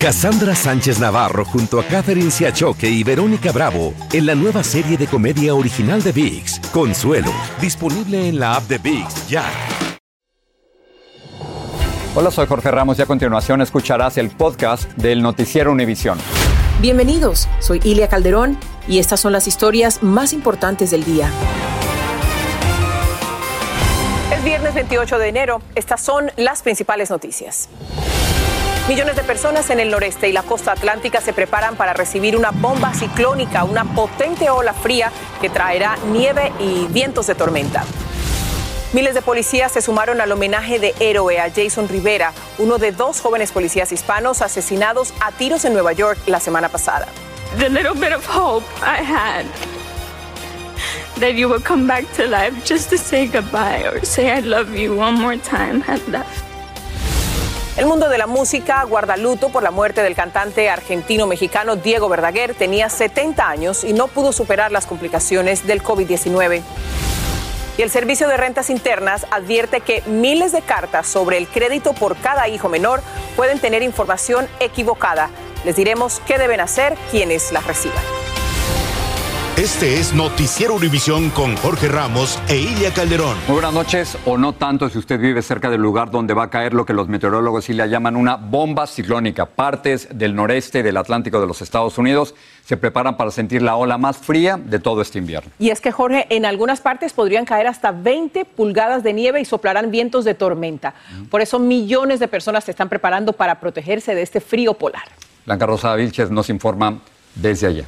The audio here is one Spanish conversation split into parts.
Cassandra Sánchez Navarro junto a Catherine Siachoque y Verónica Bravo en la nueva serie de comedia original de VIX, Consuelo, disponible en la app de VIX ya. Hola, soy Jorge Ramos y a continuación escucharás el podcast del noticiero Univisión. Bienvenidos, soy Ilia Calderón y estas son las historias más importantes del día. Es viernes 28 de enero, estas son las principales noticias. Millones de personas en el noreste y la costa atlántica se preparan para recibir una bomba ciclónica, una potente ola fría que traerá nieve y vientos de tormenta. Miles de policías se sumaron al homenaje de héroe a Jason Rivera, uno de dos jóvenes policías hispanos asesinados a tiros en Nueva York la semana pasada. The little bit of hope I had that you would come back to life just to say goodbye or say I love you one more time. El mundo de la música guarda luto por la muerte del cantante argentino-mexicano Diego Verdaguer. Tenía 70 años y no pudo superar las complicaciones del COVID-19. Y el Servicio de Rentas Internas advierte que miles de cartas sobre el crédito por cada hijo menor pueden tener información equivocada. Les diremos qué deben hacer quienes las reciban. Este es Noticiero Univisión con Jorge Ramos e Ilia Calderón. Muy buenas noches, o no tanto si usted vive cerca del lugar donde va a caer lo que los meteorólogos sí le llaman una bomba ciclónica. Partes del noreste del Atlántico de los Estados Unidos se preparan para sentir la ola más fría de todo este invierno. Y es que, Jorge, en algunas partes podrían caer hasta 20 pulgadas de nieve y soplarán vientos de tormenta. Por eso millones de personas se están preparando para protegerse de este frío polar. Blanca Rosa Vilches nos informa desde allá.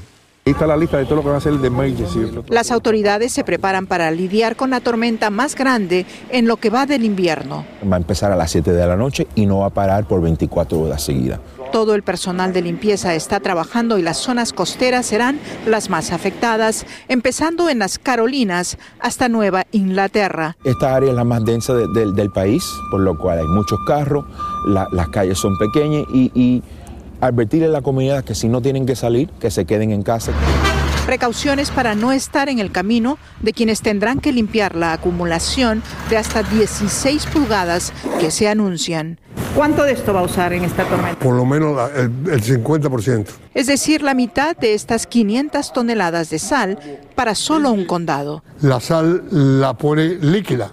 Ahí está la lista de todo lo que va a ser el de emergency. Las autoridades se preparan para lidiar con la tormenta más grande en lo que va del invierno. Va a empezar a las 7 de la noche y no va a parar por 24 horas seguidas. Todo el personal de limpieza está trabajando y las zonas costeras serán las más afectadas, empezando en las Carolinas hasta Nueva Inglaterra. Esta área es la más densa de- de- del país, por lo cual hay muchos carros, la- las calles son pequeñas y, y advertirle a la comunidad que si no tienen que salir, que se queden en casa. Precauciones para no estar en el camino de quienes tendrán que limpiar la acumulación de hasta 16 pulgadas que se anuncian. ¿Cuánto de esto va a usar en esta tormenta? Por lo menos la- el, el 50%. Es decir, la mitad de estas 500 toneladas de sal para solo un condado. La sal la pone líquida.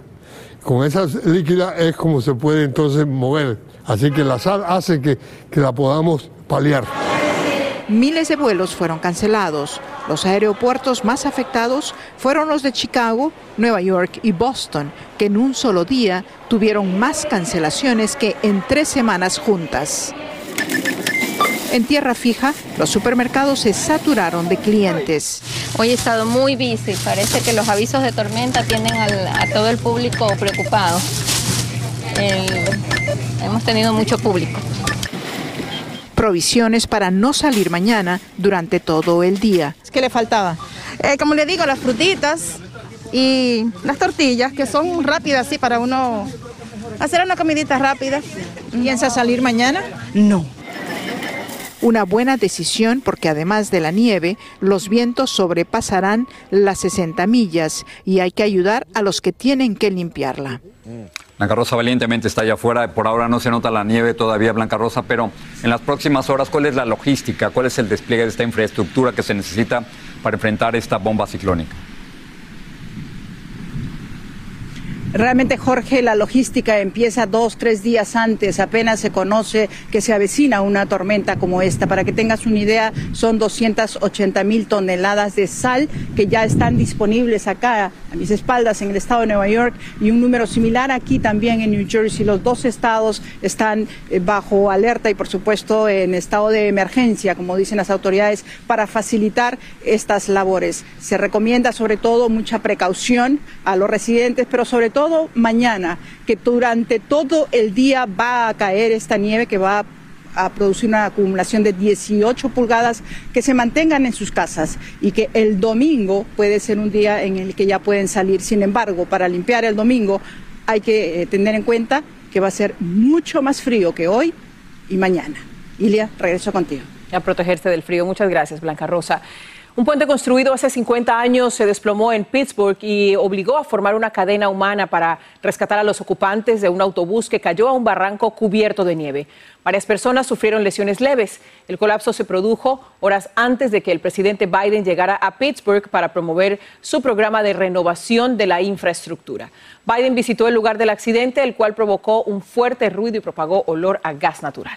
Con esa líquida es como se puede entonces mover. Así que la sal hace que, que la podamos paliar. Miles de vuelos fueron cancelados. Los aeropuertos más afectados fueron los de Chicago, Nueva York y Boston, que en un solo día tuvieron más cancelaciones que en tres semanas juntas. En tierra fija, los supermercados se saturaron de clientes. Hoy he estado muy busy. Parece que los avisos de tormenta tienen al- a todo el público preocupado. El- hemos tenido mucho público. Provisiones para no salir mañana durante todo el día. ¿Qué le faltaba? Eh, como le digo, las frutitas y las tortillas, que son rápidas, así para uno hacer una comidita rápida. ¿Piensa salir mañana? No. Una buena decisión porque además de la nieve, los vientos sobrepasarán las 60 millas y hay que ayudar a los que tienen que limpiarla. Blanca Rosa valientemente está allá afuera. Por ahora no se nota la nieve todavía, Blanca Rosa, pero en las próximas horas, ¿cuál es la logística? ¿Cuál es el despliegue de esta infraestructura que se necesita para enfrentar esta bomba ciclónica? Realmente, Jorge, la logística empieza dos, tres días antes. Apenas se conoce que se avecina una tormenta como esta. Para que tengas una idea, son 280 mil toneladas de sal que ya están disponibles acá a mis espaldas en el estado de Nueva York y un número similar aquí también en New Jersey. Los dos estados están eh, bajo alerta y, por supuesto, en estado de emergencia, como dicen las autoridades, para facilitar estas labores. Se recomienda, sobre todo, mucha precaución a los residentes, pero sobre todo mañana, que durante todo el día va a caer esta nieve que va a producir una acumulación de 18 pulgadas, que se mantengan en sus casas y que el domingo puede ser un día en el que ya pueden salir. Sin embargo, para limpiar el domingo hay que eh, tener en cuenta que va a ser mucho más frío que hoy y mañana. Ilia, regreso contigo. A protegerse del frío. Muchas gracias, Blanca Rosa. Un puente construido hace 50 años se desplomó en Pittsburgh y obligó a formar una cadena humana para rescatar a los ocupantes de un autobús que cayó a un barranco cubierto de nieve. Varias personas sufrieron lesiones leves. El colapso se produjo horas antes de que el presidente Biden llegara a Pittsburgh para promover su programa de renovación de la infraestructura. Biden visitó el lugar del accidente, el cual provocó un fuerte ruido y propagó olor a gas natural.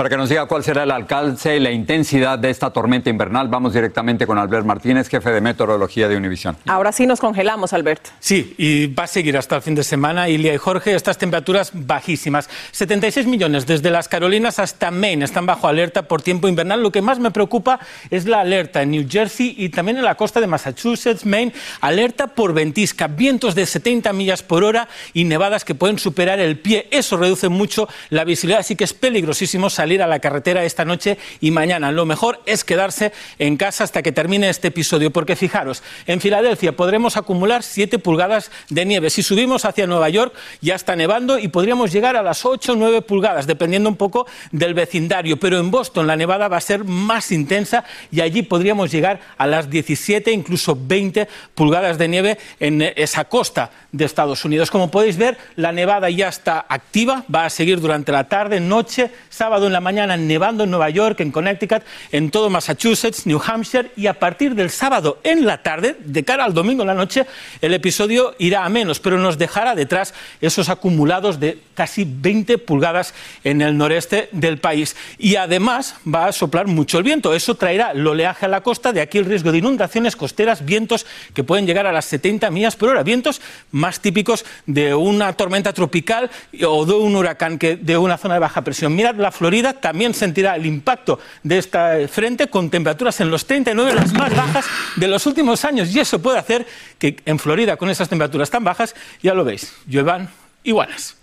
Para que nos diga cuál será el alcance y la intensidad de esta tormenta invernal, vamos directamente con Albert Martínez, jefe de meteorología de Univisión. Ahora sí nos congelamos, Albert. Sí, y va a seguir hasta el fin de semana. Ilia y Jorge, estas temperaturas bajísimas. 76 millones desde las Carolinas hasta Maine están bajo alerta por tiempo invernal. Lo que más me preocupa es la alerta en New Jersey y también en la costa de Massachusetts, Maine. Alerta por ventisca, vientos de 70 millas por hora y nevadas que pueden superar el pie. Eso reduce mucho la visibilidad, así que es peligrosísimo salir a la carretera esta noche y mañana. Lo mejor es quedarse en casa hasta que termine este episodio, porque fijaros, en Filadelfia podremos acumular 7 pulgadas de nieve. Si subimos hacia Nueva York ya está nevando y podríamos llegar a las 8 o 9 pulgadas, dependiendo un poco del vecindario. Pero en Boston la nevada va a ser más intensa y allí podríamos llegar a las 17, incluso 20 pulgadas de nieve en esa costa de Estados Unidos. Como podéis ver, la nevada ya está activa, va a seguir durante la tarde, noche, sábado en la mañana nevando en Nueva York, en Connecticut, en todo Massachusetts, New Hampshire y a partir del sábado en la tarde, de cara al domingo en la noche, el episodio irá a menos, pero nos dejará detrás esos acumulados de casi 20 pulgadas en el noreste del país. Y además va a soplar mucho el viento. Eso traerá el oleaje a la costa, de aquí el riesgo de inundaciones costeras, vientos que pueden llegar a las 70 millas por hora, vientos más típicos de una tormenta tropical o de un huracán que de una zona de baja presión. Mirad la Florida también sentirá el impacto de este frente con temperaturas en los 39, las más bajas de los últimos años. Y eso puede hacer que en Florida, con esas temperaturas tan bajas, ya lo veis, lluevan iguanas.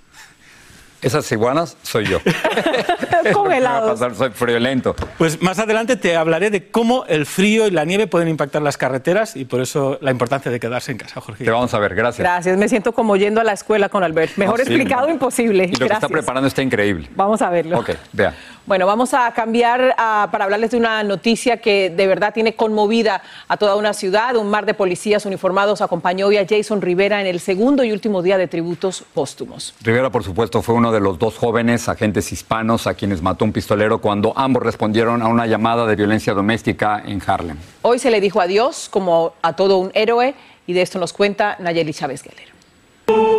Esas iguanas soy yo. Congelados. soy friolento. Pues más adelante te hablaré de cómo el frío y la nieve pueden impactar las carreteras y por eso la importancia de quedarse en casa, Jorge. Te vamos a ver, gracias. Gracias, me siento como yendo a la escuela con Albert. Mejor No, sí, explicado no. imposible. Y lo que está Gracias. preparando está increíble. Vamos a verlo. Ok, vea. Bueno, vamos a cambiar ah, para hablarles de una noticia que de verdad tiene conmovida a toda una ciudad. Un mar de policías uniformados acompañó hoy a Jason Rivera en el segundo y último día de tributos póstumos. Rivera, por supuesto, fue uno de los dos jóvenes agentes hispanos a quienes mató un pistolero cuando ambos respondieron a una llamada de violencia doméstica en Harlem. Hoy se le dijo adiós como a todo un héroe y de esto nos cuenta Nayeli Chávez Guerrero.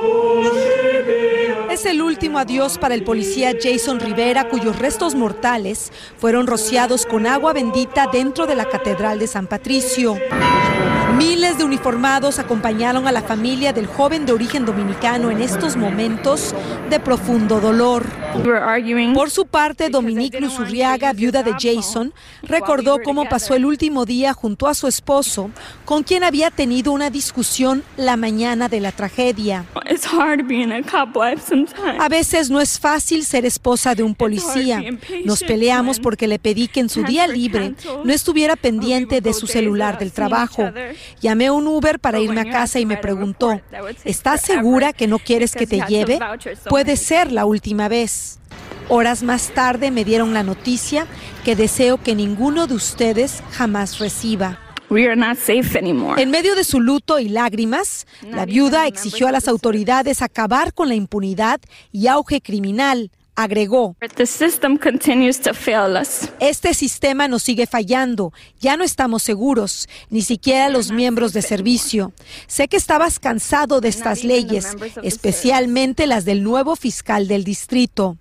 Es el último adiós para el policía Jason Rivera, cuyos restos mortales fueron rociados con agua bendita dentro de la Catedral de San Patricio. Miles de uniformados acompañaron a la familia del joven de origen dominicano en estos momentos de profundo dolor. Por su parte, Dominique Luzurriaga, viuda de Jason, recordó cómo pasó el último día junto a su esposo, con quien había tenido una discusión la mañana de la tragedia. A veces no es fácil ser esposa de un policía. Nos peleamos porque le pedí que en su día libre no estuviera pendiente de su celular del trabajo. Llamé a un Uber para irme a casa y me preguntó, ¿estás segura que no quieres que te lleve? Puede ser la última vez. Horas más tarde me dieron la noticia que deseo que ninguno de ustedes jamás reciba. En medio de su luto y lágrimas, la viuda exigió a las autoridades acabar con la impunidad y auge criminal. Agregó, este sistema nos sigue fallando, ya no estamos seguros, ni siquiera los miembros de servicio. Sé que estabas cansado de estas leyes, especialmente las del nuevo fiscal del distrito.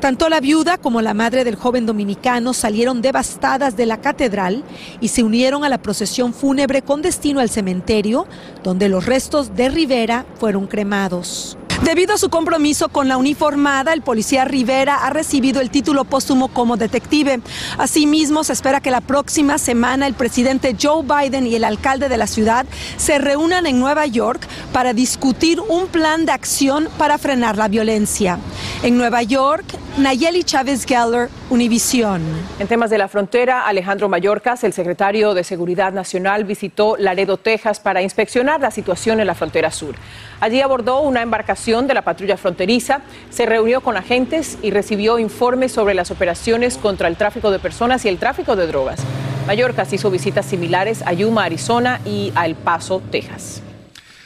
Tanto la viuda como la madre del joven dominicano salieron devastadas de la catedral y se unieron a la procesión fúnebre con destino al cementerio, donde los restos de Rivera fueron cremados. Debido a su compromiso con la uniformada, el policía Rivera ha recibido el título póstumo como detective. Asimismo, se espera que la próxima semana el presidente Joe Biden y el alcalde de la ciudad se reúnan en Nueva York para discutir un plan de acción para frenar la violencia. En Nueva York, Nayeli Chávez Geller, Univisión. En temas de la frontera, Alejandro Mayorkas, el secretario de Seguridad Nacional, visitó Laredo, Texas, para inspeccionar la situación en la frontera sur. Allí abordó una embarcación de la patrulla fronteriza, se reunió con agentes y recibió informes sobre las operaciones contra el tráfico de personas y el tráfico de drogas. Mallorca hizo visitas similares a Yuma, Arizona y a El Paso, Texas.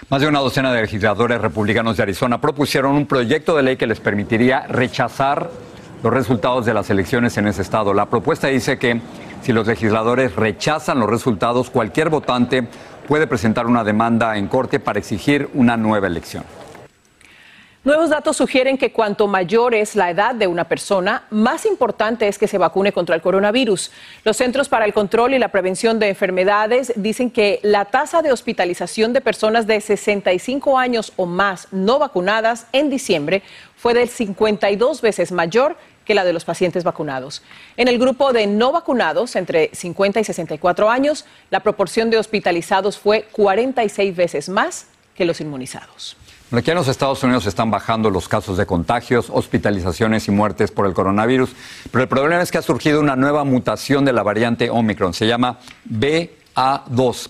Más de una docena de legisladores republicanos de Arizona propusieron un proyecto de ley que les permitiría rechazar los resultados de las elecciones en ese estado. La propuesta dice que si los legisladores rechazan los resultados, cualquier votante puede presentar una demanda en corte para exigir una nueva elección. Nuevos datos sugieren que cuanto mayor es la edad de una persona, más importante es que se vacune contra el coronavirus. Los Centros para el Control y la Prevención de Enfermedades dicen que la tasa de hospitalización de personas de 65 años o más no vacunadas en diciembre fue del 52 veces mayor que la de los pacientes vacunados. En el grupo de no vacunados, entre 50 y 64 años, la proporción de hospitalizados fue 46 veces más que los inmunizados. Aquí en los Estados Unidos están bajando los casos de contagios, hospitalizaciones y muertes por el coronavirus, pero el problema es que ha surgido una nueva mutación de la variante Omicron, se llama BA2.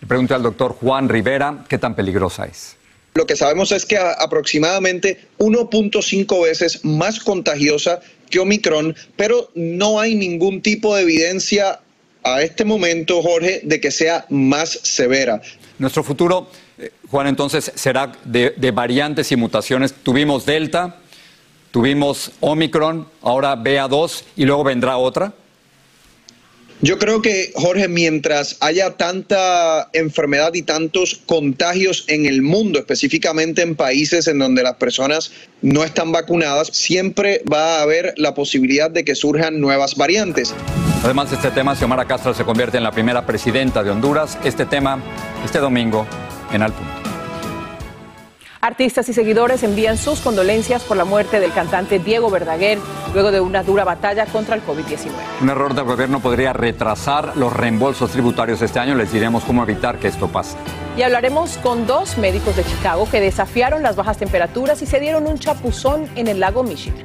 Le pregunto al doctor Juan Rivera qué tan peligrosa es. Lo que sabemos es que aproximadamente 1.5 veces más contagiosa que Omicron, pero no hay ningún tipo de evidencia a este momento, Jorge, de que sea más severa. Nuestro futuro eh, Juan, entonces será de, variantes y mutaciones. Tuvimos Delta, tuvimos Omicron, ahora BA2 y luego vendrá otra. Yo creo que, Jorge, mientras haya tanta enfermedad y tantos contagios en el mundo, específicamente en países en donde las personas no están vacunadas, siempre va a haber la posibilidad de que surjan nuevas variantes. Además de este tema, Xiomara Castro se convierte en la primera presidenta de Honduras. Este tema, este domingo, en Al. Artistas y seguidores envían sus condolencias por la muerte del cantante Diego Verdaguer luego de una dura batalla contra el COVID-19. Un error del gobierno podría retrasar los reembolsos tributarios este año. Les diremos cómo evitar que esto pase. Y hablaremos con dos médicos de Chicago que desafiaron las bajas temperaturas y se dieron un chapuzón en el lago Michigan.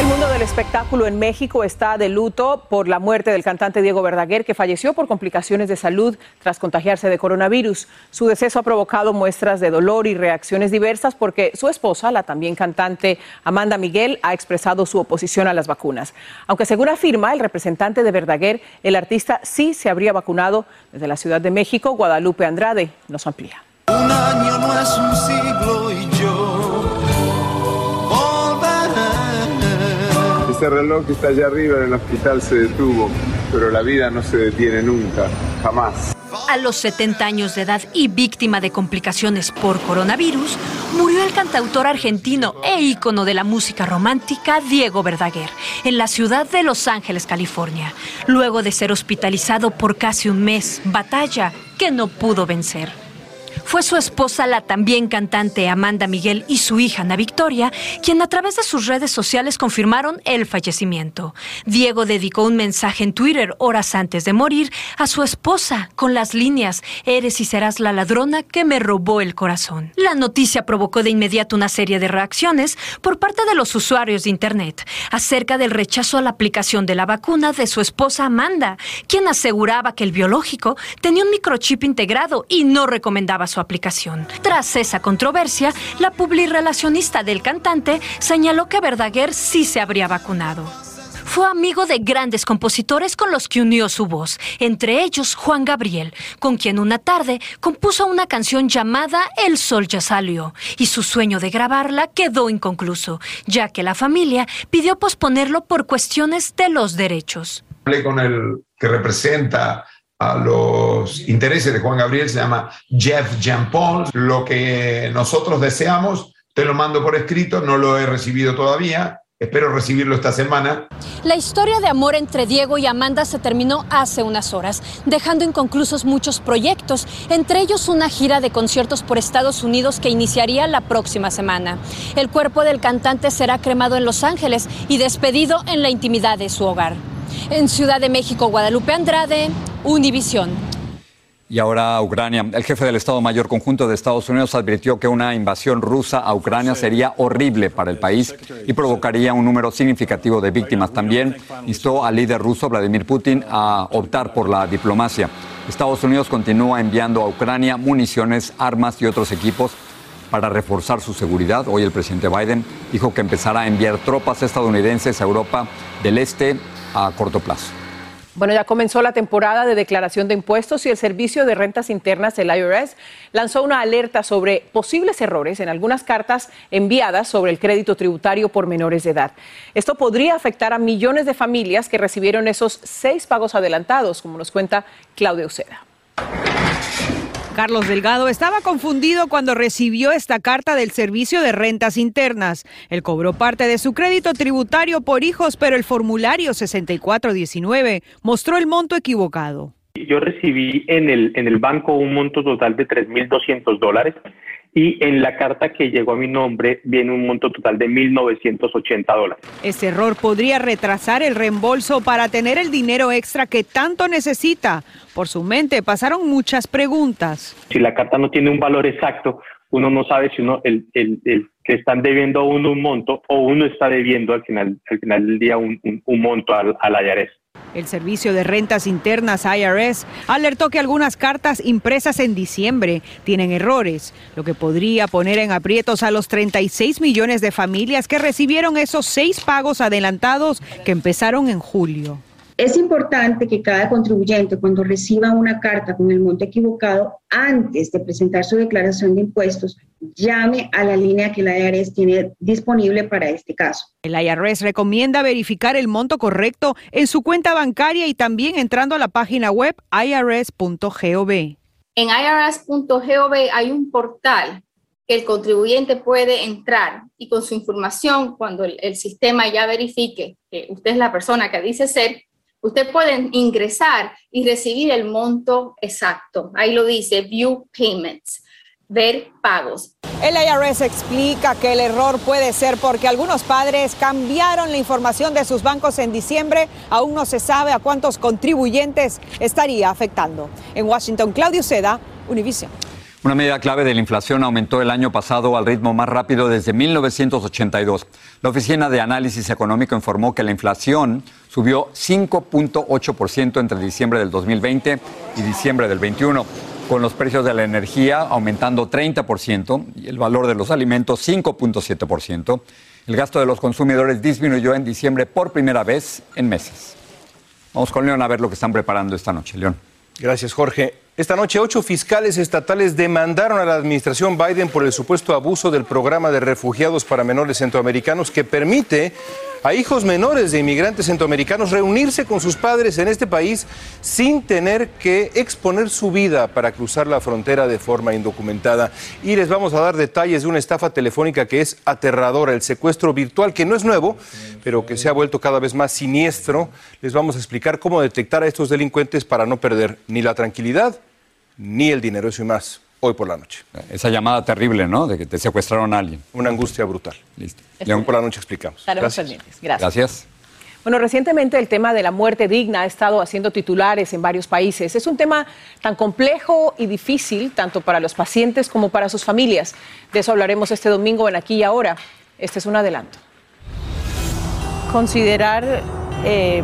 El mundo del espectáculo en México está de luto por la muerte del cantante Diego Verdaguer, que falleció por complicaciones de salud tras contagiarse de coronavirus. Su deceso ha provocado muestras de dolor y reacciones diversas porque su esposa, la también cantante Amanda Miguel, ha expresado su oposición a las vacunas. Aunque según afirma el representante de Verdaguer, el artista sí se habría vacunado desde la Ciudad de México, Guadalupe Andrade nos amplía. Un año no es un siglo y yo Ese reloj que está allá arriba en el hospital se detuvo, pero la vida no se detiene nunca, jamás. A los 70 años de edad y víctima de complicaciones por coronavirus, murió el cantautor argentino e ícono de la música romántica Diego Verdaguer en la ciudad de Los Ángeles, California, luego de ser hospitalizado por casi un mes, batalla que no pudo vencer. Fue su esposa, la también cantante Amanda Miguel, y su hija Ana Victoria, quien a través de sus redes sociales confirmaron el fallecimiento. Diego dedicó un mensaje en Twitter horas antes de morir a su esposa con las líneas, Eres y serás la ladrona que me robó el corazón. La noticia provocó de inmediato una serie de reacciones por parte de los usuarios de Internet acerca del rechazo a la aplicación de la vacuna de su esposa Amanda, quien aseguraba que el biológico tenía un microchip integrado y no recomendaba su aplicación. Tras esa controversia, la publirelacionista del cantante señaló que Verdaguer sí se habría vacunado. Fue amigo de grandes compositores con los que unió su voz, entre ellos Juan Gabriel, con quien una tarde compuso una canción llamada El Sol ya salió, y su sueño de grabarla quedó inconcluso, ya que la familia pidió posponerlo por cuestiones de los derechos. Hablé con el que representa a los intereses de Juan Gabriel, se llama Jeff Jean Paul. Lo que nosotros deseamos, te lo mando por escrito, no lo he recibido todavía. Espero recibirlo esta semana. La historia de amor entre Diego y Amanda se terminó hace unas horas, dejando inconclusos muchos proyectos, entre ellos una gira de conciertos por Estados Unidos que iniciaría la próxima semana. El cuerpo del cantante será cremado en Los Ángeles y despedido en la intimidad de su hogar. En Ciudad de México, Guadalupe Andrade, Univisión. Y ahora Ucrania. El jefe del Estado Mayor Conjunto de Estados Unidos advirtió que una invasión rusa a Ucrania sería horrible para el país y provocaría un número significativo de víctimas. También instó al líder ruso Vladimir Putin a optar por la diplomacia. Estados Unidos continúa enviando a Ucrania municiones, armas y otros equipos para reforzar su seguridad. Hoy el presidente Biden dijo que empezará a enviar tropas estadounidenses a Europa del Este a corto plazo. Bueno, ya comenzó la temporada de declaración de impuestos y el Servicio de Rentas Internas, el IRS, lanzó una alerta sobre posibles errores en algunas cartas enviadas sobre el crédito tributario por menores de edad. Esto podría afectar a millones de familias que recibieron esos seis pagos adelantados, como nos cuenta Claudia Uceda. Carlos Delgado estaba confundido cuando recibió esta carta del Servicio de Rentas Internas. Él cobró parte de su crédito tributario por hijos, pero el formulario 6419 mostró el monto equivocado. Yo recibí en el, en el banco un monto total de 3.200 dólares y en la carta que llegó a mi nombre viene un monto total de 1.980 dólares. Este error podría retrasar el reembolso para tener el dinero extra que tanto necesita. Por su mente pasaron muchas preguntas. Si la carta no tiene un valor exacto, uno no sabe si uno el, el, el que están debiendo a uno un monto o uno está debiendo al final, al final del día un, un, un monto al, al IRS. El Servicio de Rentas Internas IRS alertó que algunas cartas impresas en diciembre tienen errores, lo que podría poner en aprietos a los 36 millones de familias que recibieron esos seis pagos adelantados que empezaron en julio. Es importante que cada contribuyente, cuando reciba una carta con el monto equivocado, antes de presentar su declaración de impuestos, llame a la línea que la IRS tiene disponible para este caso. El IRS recomienda verificar el monto correcto en su cuenta bancaria y también entrando a la página web irs.gov. En irs.gov hay un portal que el contribuyente puede entrar y con su información, cuando el, el sistema ya verifique que usted es la persona que dice ser, usted puede ingresar y recibir el monto exacto. Ahí lo dice, View Payments, ver pagos. El IRS explica que el error puede ser porque algunos padres cambiaron la información de sus bancos en diciembre. Aún no se sabe a cuántos contribuyentes estaría afectando. En Washington, Claudio Seda, Univision. Una medida clave de la inflación aumentó el año pasado al ritmo más rápido desde 1982. La Oficina de Análisis Económico informó que la inflación subió 5.8% entre diciembre del 2020 y diciembre del 21, con los precios de la energía aumentando 30% y el valor de los alimentos 5.7%. El gasto de los consumidores disminuyó en diciembre por primera vez en meses. Vamos con León a ver lo que están preparando esta noche. León. Gracias, Jorge. Esta noche, ocho fiscales estatales demandaron a la administración Biden por el supuesto abuso del programa de refugiados para menores centroamericanos que permite a hijos menores de inmigrantes centroamericanos reunirse con sus padres en este país sin tener que exponer su vida para cruzar la frontera de forma indocumentada. Y les vamos a dar detalles de una estafa telefónica que es aterradora, el secuestro virtual, que no es nuevo, pero que se ha vuelto cada vez más siniestro. Les vamos a explicar cómo detectar a estos delincuentes para no perder ni la tranquilidad ni el dinero, eso y más, hoy por la noche. Esa llamada terrible, ¿no? De que te secuestraron a alguien. Una angustia brutal. Listo. León por la noche explicamos. Estaremos pendientes. Gracias. Gracias. Bueno, recientemente el tema de la muerte digna ha estado haciendo titulares en varios países. Es un tema tan complejo y difícil, tanto para los pacientes como para sus familias. De eso hablaremos este domingo en Aquí y Ahora. Este es un adelanto. Considerar eh,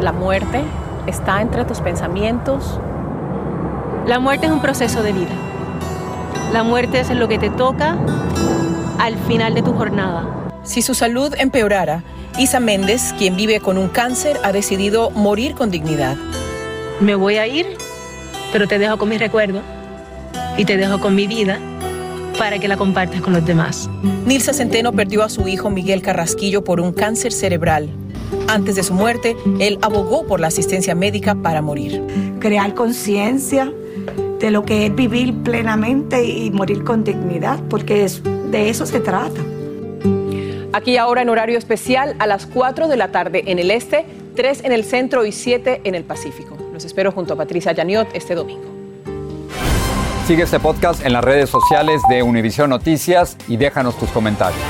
la muerte está entre tus pensamientos. La muerte es un proceso de vida. La muerte es lo que te toca al final de tu jornada. Si su salud empeorara, Isa Méndez, quien vive con un cáncer, ha decidido morir con dignidad. Me voy a ir, pero te dejo con mi recuerdo y te dejo con mi vida para que la compartas con los demás. Nilsa Centeno perdió a su hijo Miguel Carrasquillo por un cáncer cerebral. Antes de su muerte, él abogó por la asistencia médica para morir. Crear conciencia de lo que es vivir plenamente y morir con dignidad, porque es, de eso se trata. Aquí ahora en horario especial a las 4 de la tarde en el este, 3 en el centro y 7 en el Pacífico. Los espero junto a Patricia Yaniot este domingo. Sigue este podcast en las redes sociales de Univision Noticias y déjanos tus comentarios.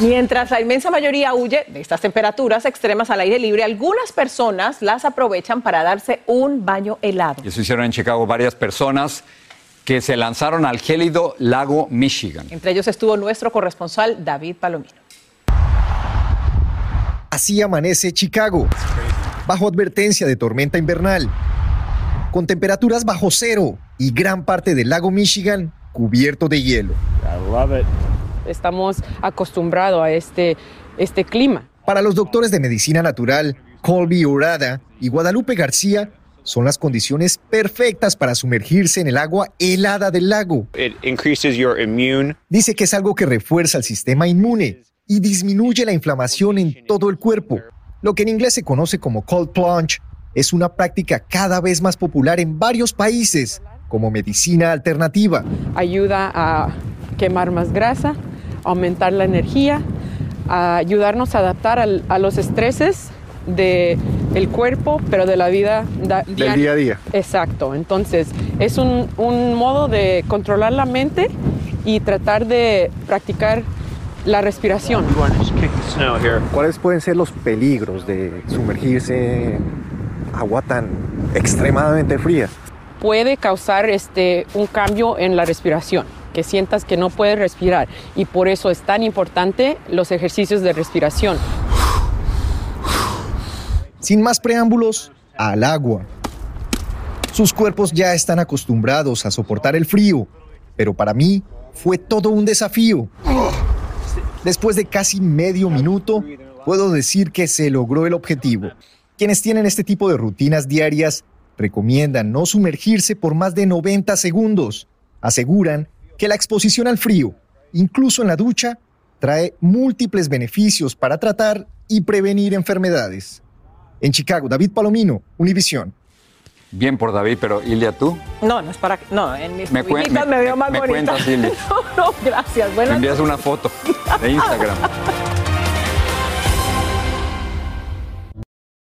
Mientras la inmensa mayoría huye de estas temperaturas extremas al aire libre, algunas personas las aprovechan para darse un baño helado. Eso hicieron en Chicago varias personas que se lanzaron al gélido lago Michigan. Entre ellos estuvo nuestro corresponsal David Palomino. Así amanece Chicago, bajo advertencia de tormenta invernal, con temperaturas bajo cero y gran parte del lago Michigan cubierto de hielo. Estamos acostumbrados a este, este clima. Para los doctores de medicina natural, Colby Urada y Guadalupe García, son las condiciones perfectas para sumergirse en el agua helada del lago. Dice que es algo que refuerza el sistema inmune y disminuye la inflamación en todo el cuerpo. Lo que en inglés se conoce como cold plunge es una práctica cada vez más popular en varios países como medicina alternativa. Ayuda a quemar más grasa, aumentar la energía, a ayudarnos a adaptar a los estreses del el cuerpo, pero de la vida del día a día. Exacto. Entonces, es un, un modo de controlar la mente y tratar de practicar la respiración. ¿Cuáles pueden ser los peligros de sumergirse en agua tan extremadamente fría? Puede causar este, un cambio en la respiración, que sientas que no puedes respirar y por eso es tan importante los ejercicios de respiración. Sin más preámbulos, al agua. Sus cuerpos ya están acostumbrados a soportar el frío, pero para mí fue todo un desafío. Después de casi medio minuto, puedo decir que se logró el objetivo. Quienes tienen este tipo de rutinas diarias recomiendan no sumergirse por más de 90 segundos. Aseguran que la exposición al frío, incluso en la ducha, trae múltiples beneficios para tratar y prevenir enfermedades. En Chicago, David Palomino, Univisión. Bien por David, pero Ilia, ¿tú? No, no es para. No, en mis me, me, me, veo más me bonita. cuentas, Ilia. no, no, gracias. Buenas me envías una foto de Instagram.